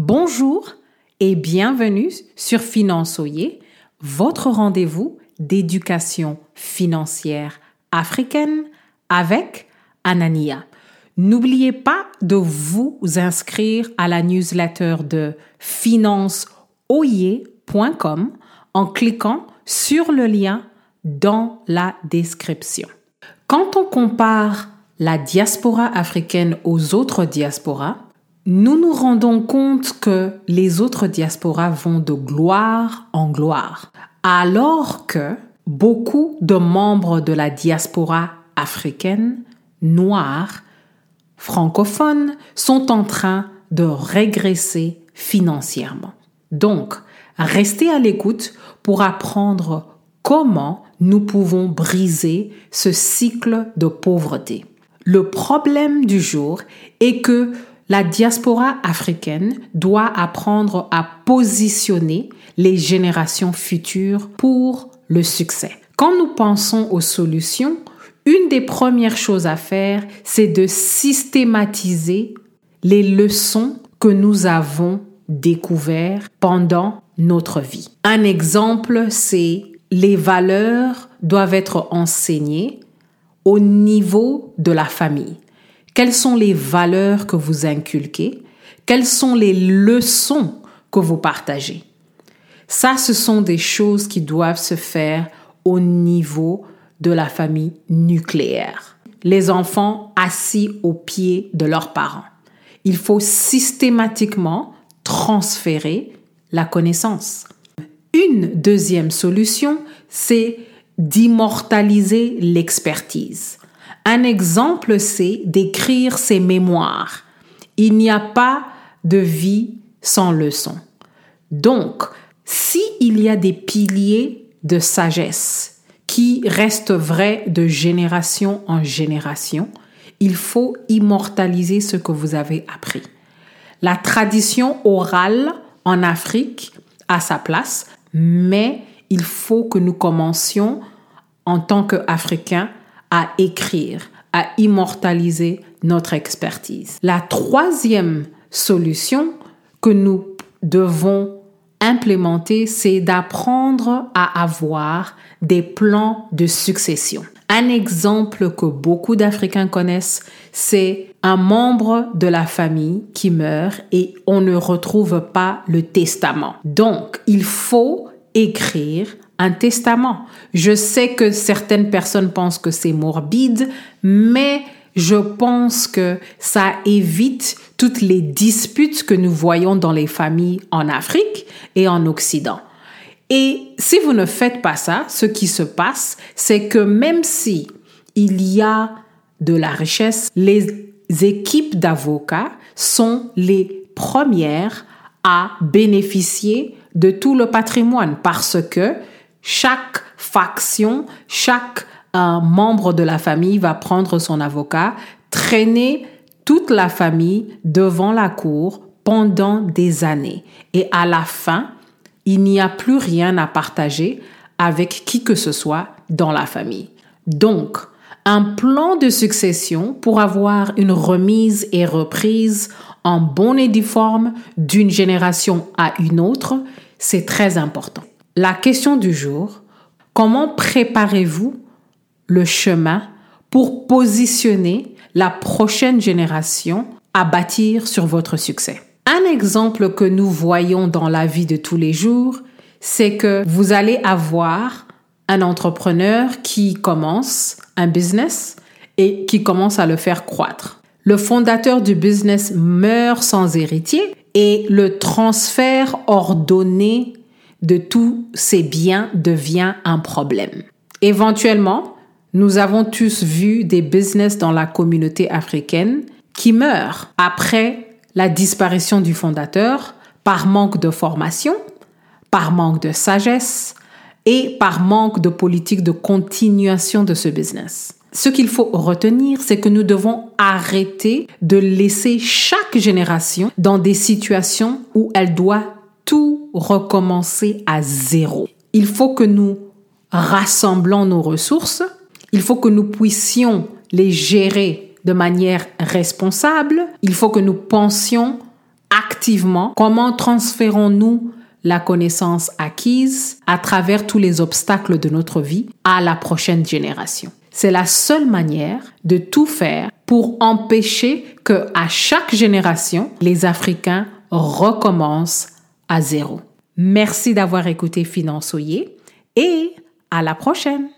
Bonjour et bienvenue sur Finançoyer, votre rendez-vous d'éducation financière africaine avec Anania. N'oubliez pas de vous inscrire à la newsletter de financeoyer.com en cliquant sur le lien dans la description. Quand on compare la diaspora africaine aux autres diasporas, nous nous rendons compte que les autres diasporas vont de gloire en gloire, alors que beaucoup de membres de la diaspora africaine, noire, francophone, sont en train de régresser financièrement. Donc, restez à l'écoute pour apprendre comment nous pouvons briser ce cycle de pauvreté. Le problème du jour est que la diaspora africaine doit apprendre à positionner les générations futures pour le succès. Quand nous pensons aux solutions, une des premières choses à faire, c'est de systématiser les leçons que nous avons découvertes pendant notre vie. Un exemple, c'est les valeurs doivent être enseignées au niveau de la famille. Quelles sont les valeurs que vous inculquez? Quelles sont les leçons que vous partagez? Ça, ce sont des choses qui doivent se faire au niveau de la famille nucléaire. Les enfants assis au pied de leurs parents. Il faut systématiquement transférer la connaissance. Une deuxième solution, c'est d'immortaliser l'expertise. Un exemple, c'est d'écrire ses mémoires. Il n'y a pas de vie sans leçon. Donc, s'il y a des piliers de sagesse qui restent vrais de génération en génération, il faut immortaliser ce que vous avez appris. La tradition orale en Afrique a sa place, mais il faut que nous commencions en tant qu'Africains à écrire, à immortaliser notre expertise. La troisième solution que nous devons implémenter, c'est d'apprendre à avoir des plans de succession. Un exemple que beaucoup d'Africains connaissent, c'est un membre de la famille qui meurt et on ne retrouve pas le testament. Donc, il faut écrire un testament. Je sais que certaines personnes pensent que c'est morbide, mais je pense que ça évite toutes les disputes que nous voyons dans les familles en Afrique et en Occident. Et si vous ne faites pas ça, ce qui se passe, c'est que même si il y a de la richesse, les équipes d'avocats sont les premières à bénéficier de tout le patrimoine parce que chaque faction, chaque euh, membre de la famille va prendre son avocat, traîner toute la famille devant la cour pendant des années. Et à la fin, il n'y a plus rien à partager avec qui que ce soit dans la famille. Donc, un plan de succession pour avoir une remise et reprise en bonne et due forme d'une génération à une autre, c'est très important. La question du jour, comment préparez-vous le chemin pour positionner la prochaine génération à bâtir sur votre succès? Un exemple que nous voyons dans la vie de tous les jours, c'est que vous allez avoir un entrepreneur qui commence un business et qui commence à le faire croître. Le fondateur du business meurt sans héritier et le transfert ordonné de tous ces biens devient un problème. Éventuellement, nous avons tous vu des business dans la communauté africaine qui meurent après la disparition du fondateur par manque de formation, par manque de sagesse et par manque de politique de continuation de ce business. Ce qu'il faut retenir, c'est que nous devons arrêter de laisser chaque génération dans des situations où elle doit tout recommencer à zéro. Il faut que nous rassemblons nos ressources, il faut que nous puissions les gérer de manière responsable, il faut que nous pensions activement comment transférons-nous la connaissance acquise à travers tous les obstacles de notre vie à la prochaine génération. C'est la seule manière de tout faire pour empêcher que à chaque génération, les Africains recommencent à zéro. Merci d'avoir écouté Finançoyer et à la prochaine.